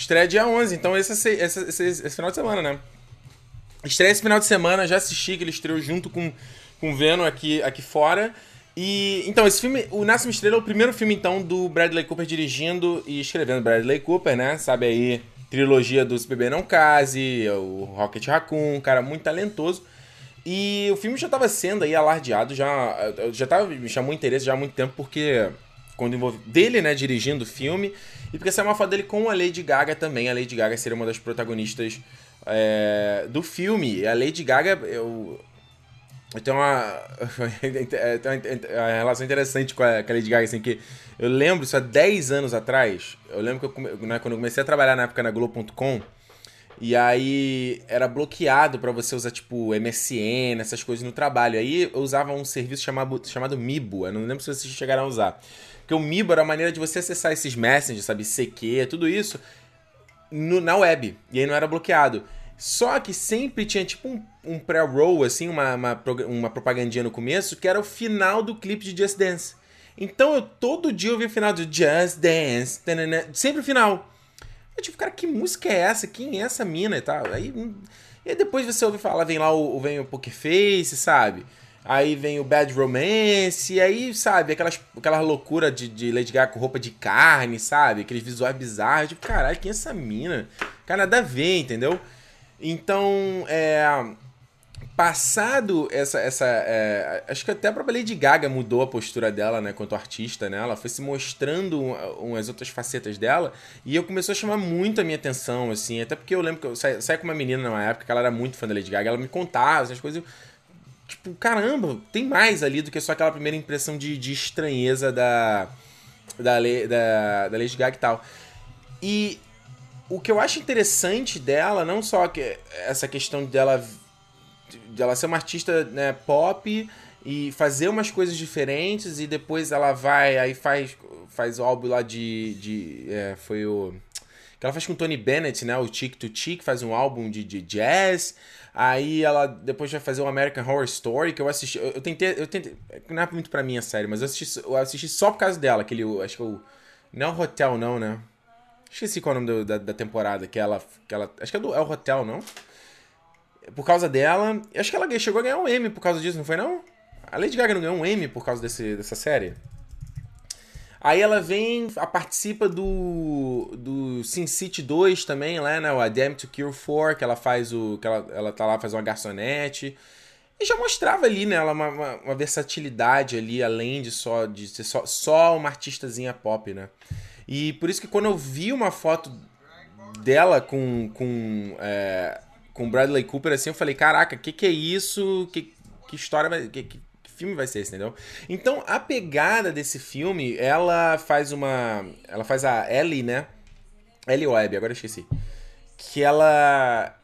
Estreia dia 11, então esse, esse, esse, esse final de semana, né? Estreia esse final de semana, já assisti, que ele estreou junto com, com Venom aqui, aqui fora. E então, esse filme, o Nasce uma Estrela é o primeiro filme, então, do Bradley Cooper dirigindo e escrevendo. Bradley Cooper, né? Sabe aí, trilogia dos Bebê Não Case, o Rocket Raccoon, um cara muito talentoso. E o filme já estava sendo aí alardeado, já, já tava, me chamou interesse já há muito tempo, porque dele, né, dirigindo o filme, e porque saiu uma foto dele com a Lady Gaga também. A Lady Gaga seria uma das protagonistas é, do filme. A Lady Gaga, eu, eu tenho uma, uma relação interessante com a, com a Lady Gaga, assim, que eu lembro, isso há 10 anos atrás, eu lembro que eu, né, quando eu comecei a trabalhar na época na Globo.com, e aí era bloqueado para você usar, tipo, MSN, essas coisas no trabalho. Aí eu usava um serviço chamado, chamado Mibo, eu não lembro se vocês chegaram a usar. Porque o Mibo era a maneira de você acessar esses messengers, sabe, CQ, tudo isso, no, na web. E aí não era bloqueado. Só que sempre tinha tipo um, um pré-roll, assim, uma, uma, uma propagandinha no começo, que era o final do clipe de Just Dance. Então eu todo dia ouvia o final do Just Dance, tanana, sempre o final. Eu tipo, cara, que música é essa? Quem é essa mina e tal? Aí, hum, e depois você ouve falar, vem lá o, vem o Poker sabe? Aí vem o Bad Romance, e aí, sabe, aquelas, aquela loucura de, de Lady Gaga com roupa de carne, sabe? Aqueles visuais bizarros. Tipo, caralho, quem é essa mina? Cara, nada a ver, entendeu? Então, é passado essa. essa é, acho que até a própria Lady Gaga mudou a postura dela, né, quanto artista, né? Ela foi se mostrando umas outras facetas dela e eu começou a chamar muito a minha atenção, assim. Até porque eu lembro que eu saí, saí com uma menina numa época que ela era muito fã da Lady Gaga, ela me contava essas coisas. Tipo, caramba, tem mais ali do que só aquela primeira impressão de, de estranheza da, da, da, da Lady Gaga e tal. E o que eu acho interessante dela, não só que essa questão dela de ela ser uma artista né, pop e fazer umas coisas diferentes e depois ela vai aí faz faz o álbum lá de, de é, foi o que ela faz com o Tony Bennett, né, o Chick to Chick, faz um álbum de, de jazz. Aí ela depois vai fazer o American Horror Story, que eu assisti, eu, eu tentei, eu tentei, não é muito para mim a série, mas eu assisti, eu assisti só por causa dela, aquele, acho que é o não é o Hotel não, né? Esqueci qual é o nome do, da, da temporada, que ela, que ela, acho que é, do, é o Hotel, não? Por causa dela. Acho que ela chegou a ganhar um M por causa disso, não foi não? A Lady Gaga não ganhou um M por causa desse, dessa série? Aí ela vem, a participa do do Sin City 2 também, lá, né? O A Damn to Cure 4, que ela faz o. que ela, ela tá lá, faz uma garçonete. E já mostrava ali, né, ela uma, uma, uma, versatilidade ali, além de só de ser só, só uma artistazinha pop, né? E por isso que quando eu vi uma foto dela com, com é, com Bradley Cooper, assim, eu falei, caraca, que que é isso? Que, que história vai... Que, que, filme vai ser esse, entendeu? Então, a pegada desse filme, ela faz uma... Ela faz a Ellie, né? Ellie Webb, agora eu esqueci. Que ela...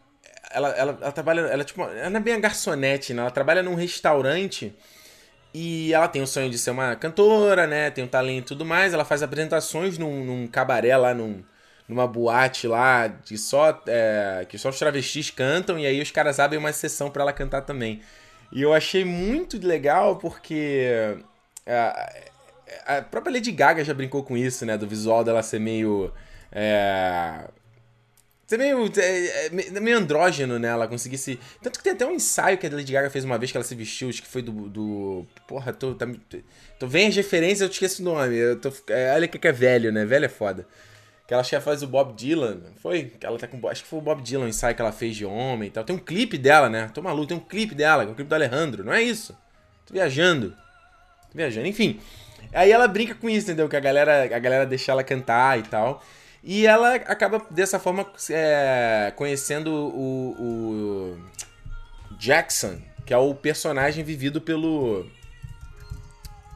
Ela, ela, ela trabalha... Ela, tipo, ela é bem a garçonete, né? Ela trabalha num restaurante... E ela tem o sonho de ser uma cantora, né? Tem um talento e tudo mais. Ela faz apresentações num, num cabaré lá, num, numa boate lá de só é, que só os travestis cantam e aí os caras abrem uma sessão para ela cantar também. E eu achei muito legal porque a, a, própria Lady Gaga já brincou com isso, né, do visual dela ser meio é, ser meio, é, é meio andrógeno, né? Ela conseguisse. Tanto que tem até um ensaio que a Lady Gaga fez uma vez que ela se vestiu, acho que foi do. do... Porra, tô. Tá, tô vem as referências, eu te esqueço o nome. Eu tô, é, olha que é velho, né? Velho é foda. Que ela acho faz o Bob Dylan. Foi? Ela tá com. Acho que foi o Bob Dylan, o ensaio que ela fez de homem e tal. Tem um clipe dela, né? Tô maluco, tem um clipe dela, que é o clipe do Alejandro, não é isso? Tô viajando. Tô viajando, enfim. Aí ela brinca com isso, entendeu? Que a galera, a galera deixa ela cantar e tal. E ela acaba dessa forma é, conhecendo o, o Jackson, que é o personagem vivido pelo.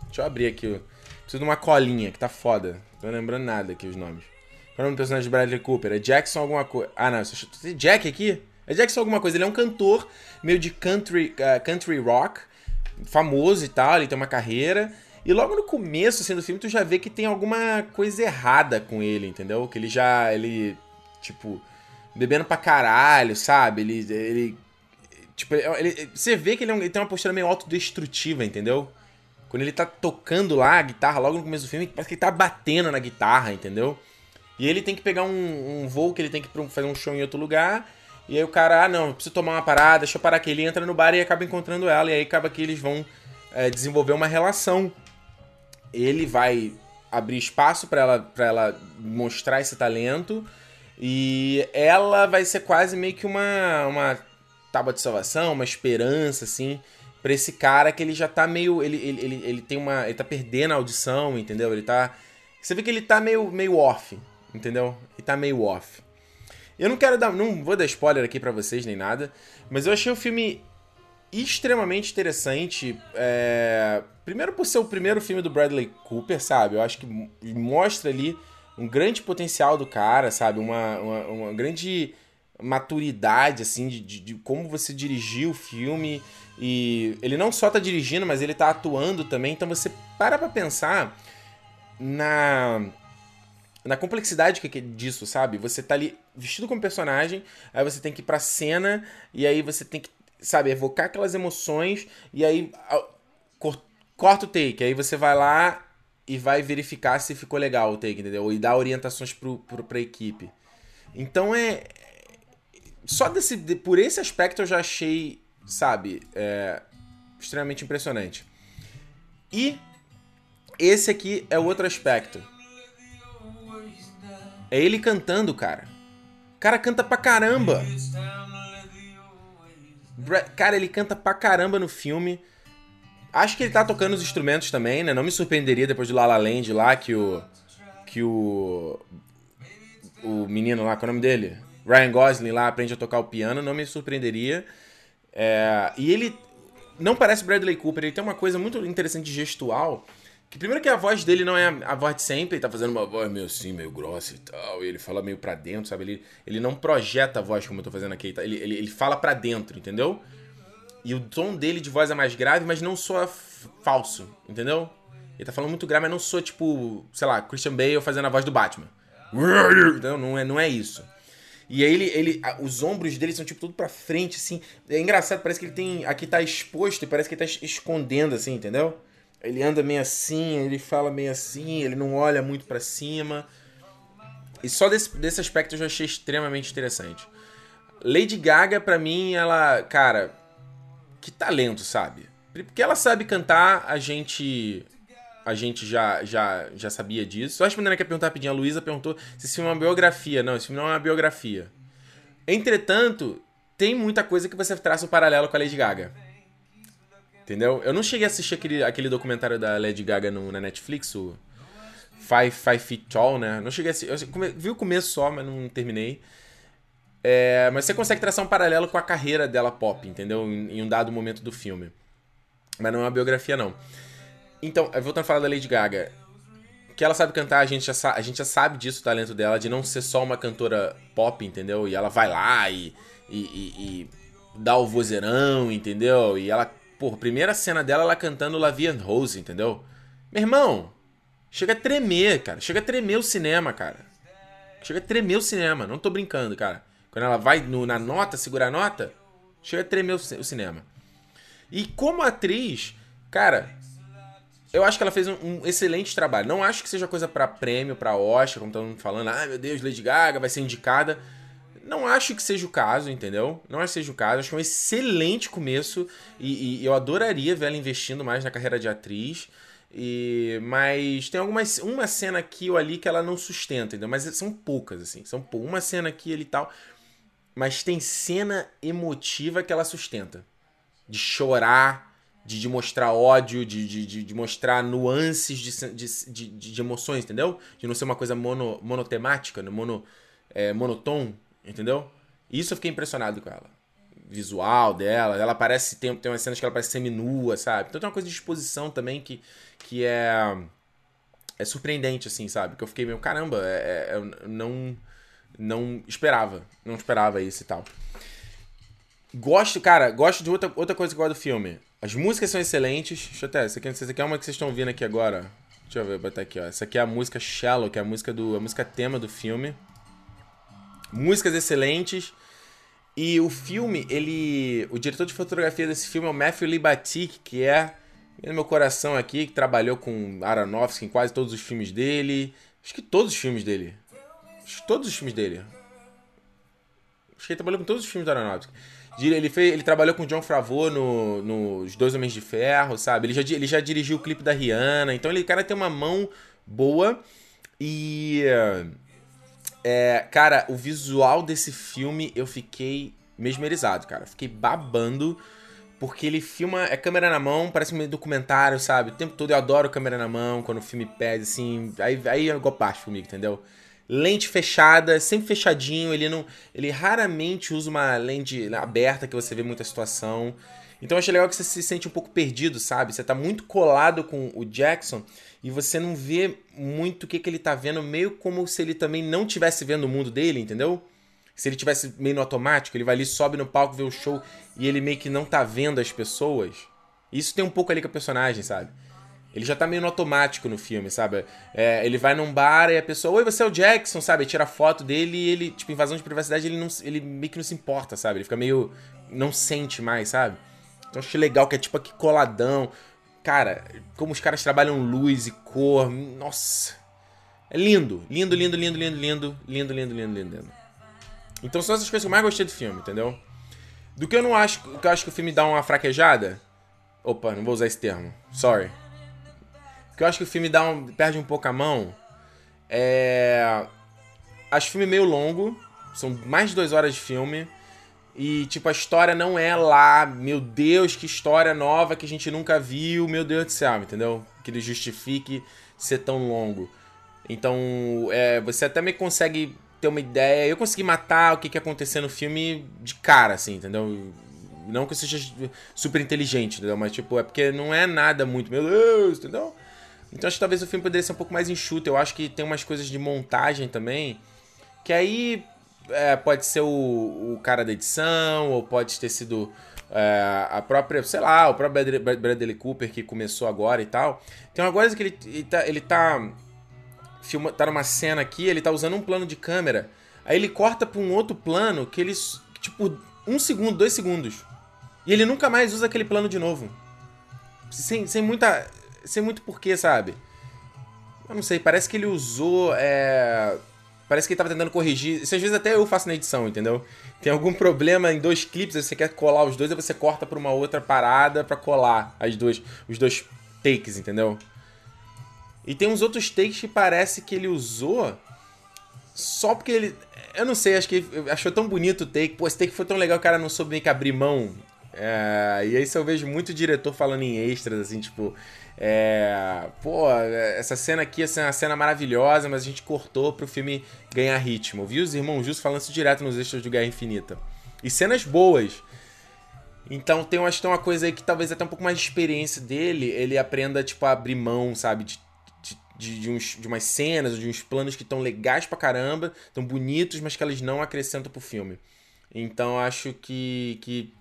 Deixa eu abrir aqui. Preciso de uma colinha que tá foda. Não tô lembrando nada aqui os nomes. Qual é o nome do personagem de Bradley Cooper? É Jackson alguma coisa. Ah, não. Tem Jack aqui? É Jackson alguma coisa. Ele é um cantor meio de country, uh, country rock, famoso e tal. Ele tem uma carreira. E logo no começo assim, do filme, tu já vê que tem alguma coisa errada com ele, entendeu? Que ele já. Ele. Tipo. Bebendo pra caralho, sabe? Ele. ele tipo, ele, você vê que ele, é um, ele tem uma postura meio autodestrutiva, entendeu? Quando ele tá tocando lá a guitarra, logo no começo do filme, parece que ele tá batendo na guitarra, entendeu? E ele tem que pegar um, um voo que ele tem que fazer um show em outro lugar. E aí o cara, ah, não, preciso tomar uma parada, deixa eu parar aqui. Ele entra no bar e acaba encontrando ela. E aí acaba que eles vão é, desenvolver uma relação. Ele vai abrir espaço para ela, pra ela mostrar esse talento. E ela vai ser quase meio que uma, uma tábua de salvação, uma esperança, assim, pra esse cara que ele já tá meio. Ele, ele, ele, ele tem uma. Ele tá perdendo a audição, entendeu? Ele tá. Você vê que ele tá meio, meio off, entendeu? Ele tá meio off. Eu não quero dar. Não vou dar spoiler aqui para vocês nem nada, mas eu achei o filme extremamente interessante. É... Primeiro por ser o primeiro filme do Bradley Cooper, sabe? Eu acho que mostra ali um grande potencial do cara, sabe? Uma, uma, uma grande maturidade, assim, de, de, de, como você dirigiu o filme. E ele não só tá dirigindo, mas ele tá atuando também. Então você para pra pensar na, na complexidade que, disso, sabe? Você tá ali vestido como personagem, aí você tem que ir pra cena, e aí você tem que, sabe, evocar aquelas emoções, e aí corta o take. Aí você vai lá e vai verificar se ficou legal o take, entendeu? E dar orientações pro, pro, pra equipe. Então é. Só desse, por esse aspecto eu já achei, sabe, é, extremamente impressionante. E esse aqui é o outro aspecto. É ele cantando, cara. O cara canta pra caramba. Cara, ele canta pra caramba no filme. Acho que ele tá tocando os instrumentos também, né? Não me surpreenderia depois de La La Land lá que o. Que o. O menino lá, qual é o nome dele? Ryan Gosling lá aprende a tocar o piano, não me surpreenderia. É, e ele não parece Bradley Cooper, ele tem uma coisa muito interessante gestual. Que primeiro que a voz dele não é a voz de sempre, ele tá fazendo uma voz meio assim, meio grossa e tal, e ele fala meio pra dentro, sabe? Ele, ele não projeta a voz como eu tô fazendo aqui, ele, ele, ele fala pra dentro, entendeu? E o tom dele de voz é mais grave, mas não soa falso, entendeu? Ele tá falando muito grave, mas não soa tipo, sei lá, Christian Bale fazendo a voz do Batman. Então, não é, não é isso. E aí ele, ele. Os ombros dele são tipo tudo pra frente, assim. É engraçado, parece que ele tem. Aqui tá exposto e parece que ele tá escondendo, assim, entendeu? Ele anda meio assim, ele fala meio assim, ele não olha muito para cima. E só desse, desse aspecto eu já achei extremamente interessante. Lady Gaga, pra mim, ela. Cara, que talento, sabe? Porque ela sabe cantar, a gente a gente já, já, já sabia disso. Só respondendo aqui a pergunta rapidinho, a Luísa perguntou se esse filme é uma biografia. Não, esse filme não é uma biografia. Entretanto, tem muita coisa que você traça o um paralelo com a Lady Gaga. Entendeu? Eu não cheguei a assistir aquele, aquele documentário da Lady Gaga no, na Netflix, o Five, Five Feet Tall, né? Não cheguei a assistir. Eu vi o começo só, mas não terminei. É, mas você consegue traçar um paralelo com a carreira dela pop, entendeu? Em, em, um dado momento do filme. Mas não é uma biografia, não. Então, voltando a falar da Lady Gaga. Que ela sabe cantar, a gente, já, a gente já sabe disso, o talento dela, de não ser só uma cantora pop, entendeu? E ela vai lá e, e, e, e dá o vozeirão, entendeu? E ela, pô, primeira cena dela, ela cantando La Vie and Rose, entendeu? Meu irmão, chega a tremer, cara. Chega a tremer o cinema, cara. Chega a tremer o cinema, não tô brincando, cara. Quando ela vai no, na nota, segurar a nota, chega a tremer o, o, cinema. E como atriz, cara, eu acho que ela fez um, um excelente trabalho. Não acho que seja coisa para prêmio, para Oscar, como estão falando, ah, meu Deus, Lady Gaga vai ser indicada. Não acho que seja o caso, entendeu? Não acho que seja o caso. Acho que é um excelente começo e, e eu adoraria ver ela investindo mais na carreira de atriz. E, mas tem algumas uma cena aqui ou ali que ela não sustenta, entendeu? Mas são poucas assim, são uma cena aqui e tal mas tem cena emotiva que ela sustenta. De chorar, de, de mostrar ódio, de, de, de mostrar nuances de, de, de, de, emoções, entendeu? De não ser uma coisa mono, monotemática, né? mono, é, monotom, entendeu? Isso eu fiquei impressionado com ela. Visual dela, ela parece. Tem, tem umas cenas que ela parece seminua, sabe? Então tem uma coisa de exposição também que, que é. É surpreendente, assim, sabe? Que eu fiquei meio, caramba, é, é, não não esperava. Não esperava isso e tal. Gosto, cara, gosto de outra, outra coisa que eu gosto do filme. As músicas são excelentes. Deixa eu até. Essa aqui, essa aqui é uma que vocês estão ouvindo aqui agora. Deixa eu ver, botar aqui, ó. Essa aqui é a música Shallow, que é a música do. a música tema do filme. Músicas excelentes. E o filme, ele. O diretor de fotografia desse filme é o Matthew Libatic, que é no meu coração aqui, que trabalhou com Aronofsky em quase todos os filmes dele. Acho que todos os filmes dele. todos os filmes dele. Acho que ele trabalhou com todos os filmes da Aeronáutica. Ele, fez, ele trabalhou com John Favreau nos no, Dois Homens de Ferro, sabe? Ele já, ele já dirigiu o clipe da Rihanna. Então ele, cara, tem uma mão boa. E. É, cara, o visual desse filme eu fiquei mesmerizado, cara. Fiquei babando. Porque ele filma. É câmera na mão, parece um documentário, sabe? O tempo todo eu adoro câmera na mão, quando o filme pede, assim. Aí, aí é igual parte comigo, entendeu? lente fechada, sempre fechadinho, ele não, ele raramente usa uma lente aberta que você vê muita situação. Então eu achei legal que você se sente um pouco perdido, sabe? Você tá muito colado com o Jackson e você não vê muito o que, que ele tá vendo, meio como se ele também não tivesse vendo o mundo dele, entendeu? Se ele tivesse meio no automático, ele vai ali, sobe no palco, vê o show e ele meio que não tá vendo as pessoas. Isso tem um pouco ali com a personagem, sabe? Ele já tá meio no automático no filme, sabe? É, ele vai num bar e a pessoa, oi, você é o Jackson, sabe? Tira foto dele e ele, tipo, invasão de privacidade, ele, não, ele meio que não se importa, sabe? Ele fica meio. não sente mais, sabe? Então achei legal que é tipo aqui coladão. Cara, como os caras trabalham luz e cor. Nossa. É lindo. Lindo, lindo, lindo, lindo, lindo. Lindo, lindo, lindo, lindo, lindo. Então são essas coisas que eu mais gostei do filme, entendeu? Do que eu não acho. que eu acho que o filme dá uma fraquejada. Opa, não vou usar esse termo. Sorry que eu acho que o filme dá um, perde um pouco a mão. É. Acho o filme meio longo. São mais de duas horas de filme. E, tipo, a história não é lá, meu Deus, que história nova que a gente nunca viu, meu Deus do céu, entendeu? Que ele justifique ser tão longo. Então, é, você até me consegue ter uma ideia. Eu consegui matar o que, que ia acontecer no filme de cara, assim, entendeu? Não que eu seja super inteligente, entendeu? Mas, tipo, é porque não é nada muito, meu Deus, entendeu? Então acho que talvez o filme poderia ser um pouco mais enxuto. Eu acho que tem umas coisas de montagem também. Que aí é, pode ser o, o, cara da edição, ou pode ter sido é, a própria, sei lá, o próprio Bradley Cooper que começou agora e tal. Tem uma coisa que ele, ele tá. Ele tá, filma, tá numa cena aqui, ele tá usando um plano de câmera. Aí ele corta pra um outro plano que ele. Tipo, um segundo, dois segundos. E ele nunca mais usa aquele plano de novo. Sem, sem muita sem muito porquê, sabe? Eu não sei, parece que ele usou. É... Parece que ele tava tentando corrigir. Isso às vezes até eu faço na edição, entendeu? Tem algum problema em dois clipes, você quer colar os dois, aí você corta pra uma outra parada para colar as duas, os dois takes, entendeu? E tem uns outros takes que parece que ele usou só porque ele. Eu não sei, acho que ele achou tão bonito o take. Pô, esse take foi tão legal, o cara não soube meio que abrir mão. É... e aí eu vejo muito diretor falando em extras, assim, tipo. É, pô, essa cena aqui é uma cena maravilhosa, mas a gente cortou pro filme ganhar ritmo. Vi os irmãos Justos falando isso direto nos extras de Guerra Infinita. E cenas boas. Então tem, acho que tem uma coisa aí que talvez até um pouco mais de experiência dele, ele aprenda, tipo, a abrir mão, sabe? De, de, de, uns, de umas cenas, de uns planos que estão legais pra caramba, tão bonitos, mas que eles não acrescentam pro filme. Então acho que, que,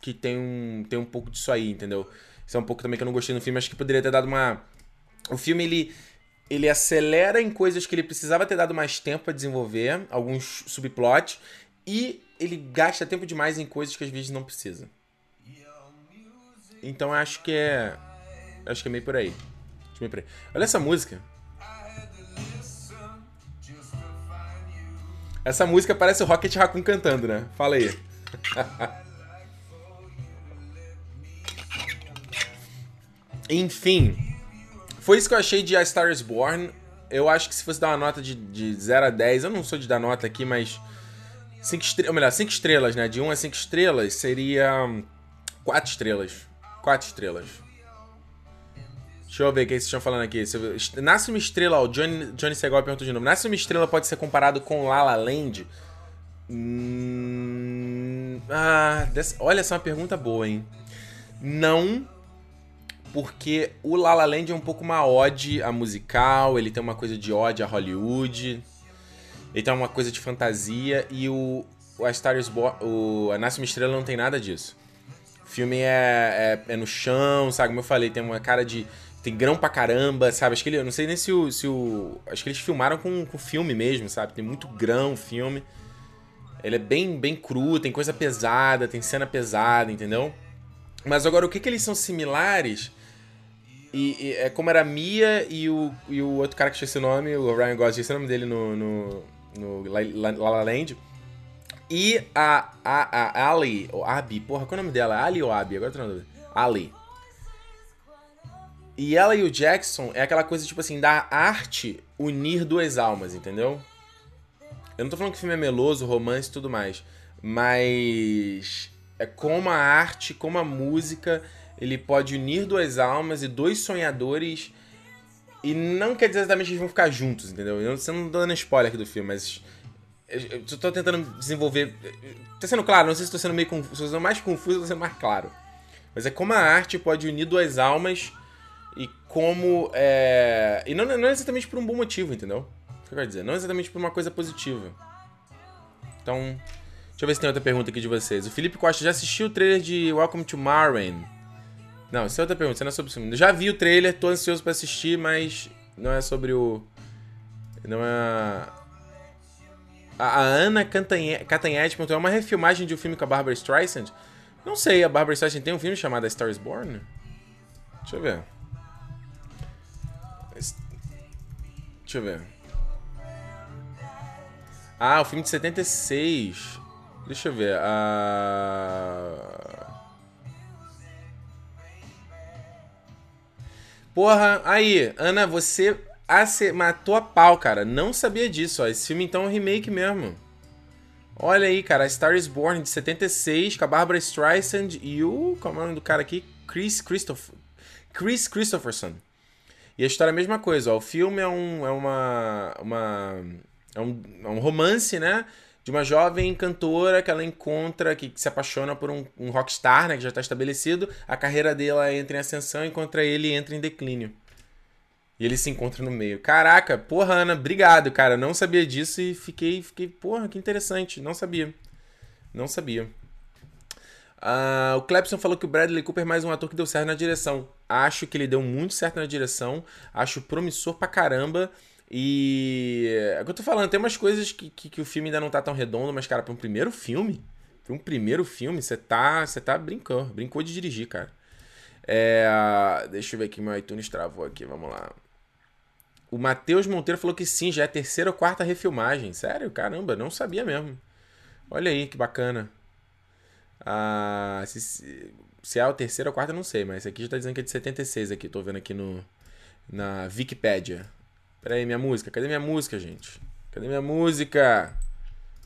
que tem, um, tem um pouco disso aí, entendeu? Isso é um pouco também que eu não gostei no filme. Acho que poderia ter dado uma. O filme, ele. Ele acelera em coisas que ele precisava ter dado mais tempo para desenvolver, alguns subplots, e ele gasta tempo demais em coisas que às vezes não precisa. Então acho que é. Acho que é meio por aí. Meio por aí. Olha essa música. Essa música parece o Rocket Raccoon cantando, né? Fala aí. Enfim, foi isso que eu achei de A Star is Born. Eu acho que se fosse dar uma nota de, de 0 a 10, eu não sou de dar nota aqui, mas. 5 estrelas, ou melhor, 5 estrelas, né? De 1 a 5 estrelas seria. 4 estrelas. 4 estrelas. Deixa eu ver o que vocês estão falando aqui. Nasce uma estrela, ó, o Johnny, Johnny Segal perguntou de novo. Nasce uma estrela pode ser comparado com La La Land? Hum, ah, dessa, olha, essa é uma pergunta boa, hein? Não, porque o La La Land é um pouco uma ode a musical, ele tem uma coisa de ode a Hollywood, ele tem uma coisa de fantasia, e o, o A Star is Born, o A Nasce Estrela não tem nada disso. O filme é, é, é, no chão, sabe? Como eu falei, tem uma cara de... Tem grão pra caramba, sabe? Acho que ele... Eu não sei nem se o... Se o acho que eles filmaram com, com filme mesmo, sabe? Tem muito grão o filme. Ele é bem, bem cru, tem coisa pesada, tem cena pesada, entendeu? Mas agora, o que, que eles são similares e, e, é como era a Mia e o, e o outro cara que tinha esse nome, o Ryan Gosling, esse é o nome dele no, no, no La La, La Land. E a, a, a Ali, ou Abi, porra, qual é o nome dela? Ali ou Abi? Agora tô na dúvida. Ali. E ela e o Jackson é aquela coisa, tipo assim, da arte unir duas almas, entendeu? Eu não tô falando que o filme é meloso, romance e tudo mais. Mas é como a arte, como a música, ele pode unir duas almas e dois sonhadores. E não quer dizer exatamente que eles vão ficar juntos, entendeu? Eu, você não tô dando spoiler aqui do filme, mas. Eu tô tentando desenvolver. Tá sendo claro? Não sei se tô sendo meio confuso. Mais confuso, tô sendo mais claro. Mas é como a arte pode unir duas almas e como. É... E não, não exatamente por um bom motivo, entendeu? O que eu quero dizer? Não exatamente por uma coisa positiva. Então. Deixa eu ver se tem outra pergunta aqui de vocês. O Felipe Costa já assistiu o trailer de Welcome to Marwen? Não, essa é outra pergunta, isso não é sobre o filme. Já vi o trailer, tô ansioso pra assistir, mas não é sobre o. Não é. A, a Ana Catanhete perguntou: é uma refilmagem de um filme com a Barbara Streisand? Não sei, a Barbara Streisand tem um filme chamado A Star is Born? Deixa eu ver. Deixa eu ver. Ah, o filme de 76. Deixa eu ver. Ah... Porra, aí, Ana, você matou a pau, cara. Não sabia disso, ó. Esse filme então é um remake mesmo. Olha aí, cara, a Star is Born de 76, com a Barbara Streisand e o. Como é o nome do cara aqui? Chris Christopher. Chris Christopherson. E a história é a mesma coisa, ó. O filme é um. É uma. uma é, um, é um romance, né? De uma jovem cantora que ela encontra, que, que se apaixona por um, um rockstar, né? Que já está estabelecido. A carreira dela entra em ascensão, enquanto ele entra em declínio. E ele se encontra no meio. Caraca, porra, Ana, obrigado, cara. Não sabia disso e fiquei, fiquei, porra, que interessante. Não sabia. Não sabia. Uh, o Clepson falou que o Bradley Cooper é mais um ator que deu certo na direção. Acho que ele deu muito certo na direção. Acho promissor pra caramba. E. É o que eu tô falando, tem umas coisas que, que, que o filme ainda não tá tão redondo, mas, cara, pra um primeiro filme. Pra um primeiro filme, você tá. Você tá brincando. Brincou de dirigir, cara. É, deixa eu ver aqui, meu iTunes travou aqui, vamos lá. O Matheus Monteiro falou que sim, já é a terceira ou quarta refilmagem. Sério? Caramba, não sabia mesmo. Olha aí, que bacana. Ah, se, se é a terceira ou quarta, não sei, mas esse aqui já tá dizendo que é de 76 aqui. Tô vendo aqui no, na Wikipedia. Pera aí, minha música. Cadê minha música, gente? Cadê minha música?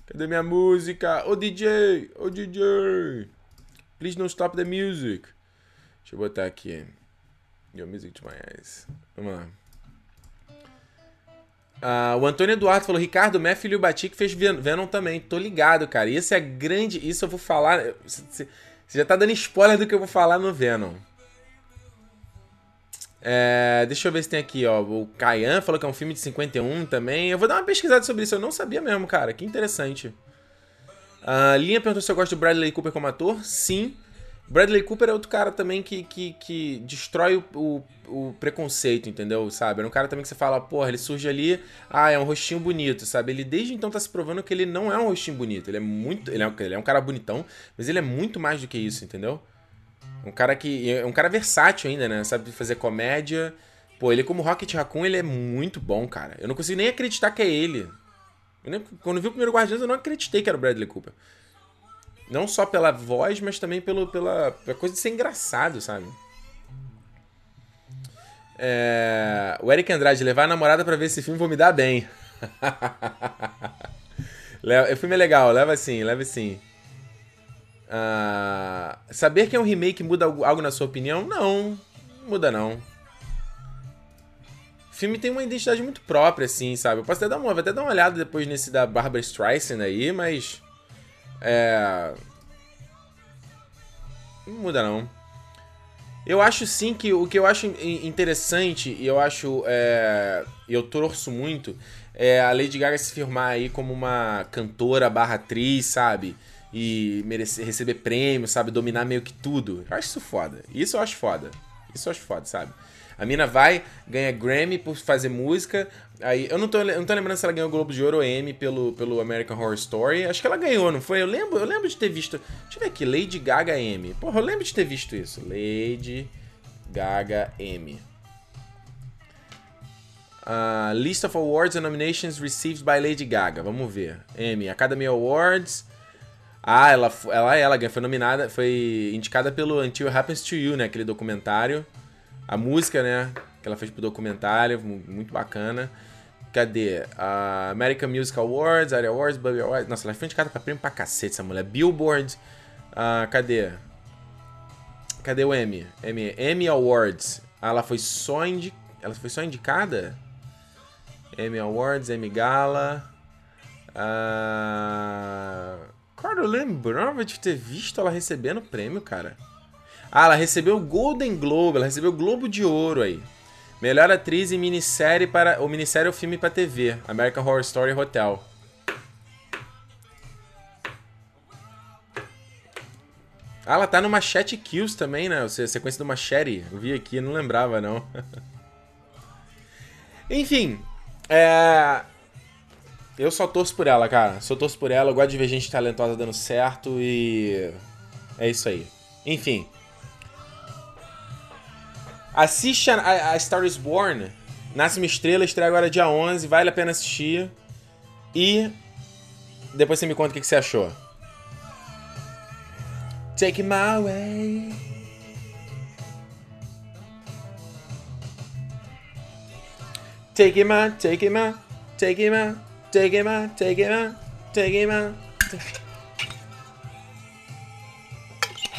Cadê minha música? Ô DJ! Ô DJ! Please don't stop the music. Deixa eu botar aqui. Your music to my eyes. Vamos lá. Uh, o Antônio Eduardo falou: Ricardo, meu filho Bati que fez Venom também. Tô ligado, cara. Isso é grande. Isso eu vou falar. Você já tá dando spoiler do que eu vou falar no Venom. É, deixa eu ver se tem aqui, ó. O Kayan falou que é um filme de 51 também. Eu vou dar uma pesquisada sobre isso. Eu não sabia mesmo, cara. Que interessante. A Linha perguntou se eu gosto do Bradley Cooper como ator. Sim. Bradley Cooper é outro cara também que, que, que destrói o, o, o, preconceito, entendeu? Sabe? É um cara também que você fala, porra, ele surge ali, ah, é um rostinho bonito, sabe? Ele desde então tá se provando que ele não é um rostinho bonito. Ele é muito. Ele é, ele é um cara bonitão, mas ele é muito mais do que isso, entendeu? Um cara que. É um cara versátil ainda, né? Sabe fazer comédia. Pô, ele como Rocket Raccoon, ele é muito bom, cara. Eu não consigo nem acreditar que é ele. Nem, quando eu vi o primeiro Guardiões, eu não acreditei que era o Bradley Cooper. Não só pela voz, mas também pelo, pela, pela coisa de ser engraçado, sabe? É... O Eric Andrade, levar a namorada para ver esse filme, vou me dar bem. o filme é legal, leva sim, leva sim. Uh... Saber que é um remake muda algo na sua opinião? Não, muda não. O filme tem uma identidade muito própria, assim, sabe? Eu posso até dar uma, até dar uma olhada depois nesse da Barbara Streisand aí, mas é... Não muda não. Eu acho sim que o que eu acho interessante e eu acho. É... Eu torço muito é a Lady Gaga se firmar aí como uma cantora barra atriz, sabe? E merecer, receber prêmio, sabe? Dominar meio que tudo. Eu acho isso foda. Isso eu acho foda. Isso eu acho foda, sabe? A mina vai, ganha Grammy por fazer música. Aí, eu não tô, eu não tô lembrando se ela ganhou o Globo de Ouro ou Emmy pelo, pelo American Horror Story. Acho que ela ganhou, não foi? Eu lembro, eu lembro de ter visto. Deixa eu ver aqui, Lady Gaga Emmy. Porra, eu lembro de ter visto isso. Lady Gaga Emmy. Uh, list of awards and nominations received by Lady Gaga. Vamos ver. Emmy, Academy Awards. Ah, ela, ela, ela foi nominada, foi indicada pelo Until Happens to You, né? Aquele documentário. A música, né? Que ela fez pro documentário, muito bacana. Cadê? Uh, American Music Awards, Area Awards, Bubby Awards. Nossa, ela foi indicada pra prêmio pra cacete, essa mulher. Billboard. Uh, cadê? Cadê o Emmy? Emmy, Emmy Awards. Ah, ela foi só. Ela foi só indicada? Emmy Awards, Emmy Gala. Ah... Cara, eu lembrava de ter visto ela recebendo prêmio, cara. Ah, ela recebeu o Golden Globe, ela recebeu o Globo de Ouro aí. Melhor atriz em minissérie para. O minissérie ou filme para TV. American Horror Story Hotel. Ah, ela tá no Machete Kills também, né? Sequência do Machete. Eu vi aqui, não lembrava, não. Enfim, é... Eu só torço por ela, cara. Só torço por ela. Eu gosto de ver gente talentosa dando certo e... É isso aí. Enfim. Assiste a, a Star is Born. Nasce uma estrela, estreia agora dia 11. Vale a pena assistir. E... Depois você me conta o que você achou. Take my way. Take him out, take him out, take him out, take him out, take him out, take him out.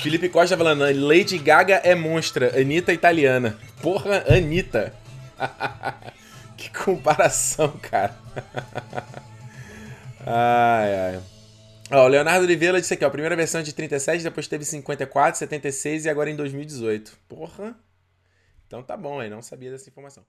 Felipe Costa falando, Lady Gaga é monstra, Anitta é italiana. Porra, Anitta. que comparação, cara. ai, ai. Ó, o Leonardo Oliveira disse aqui, ó, primeira versão de 37, depois teve 54, 76 e agora em 2018. Porra. Então tá bom aí, não sabia dessa informação.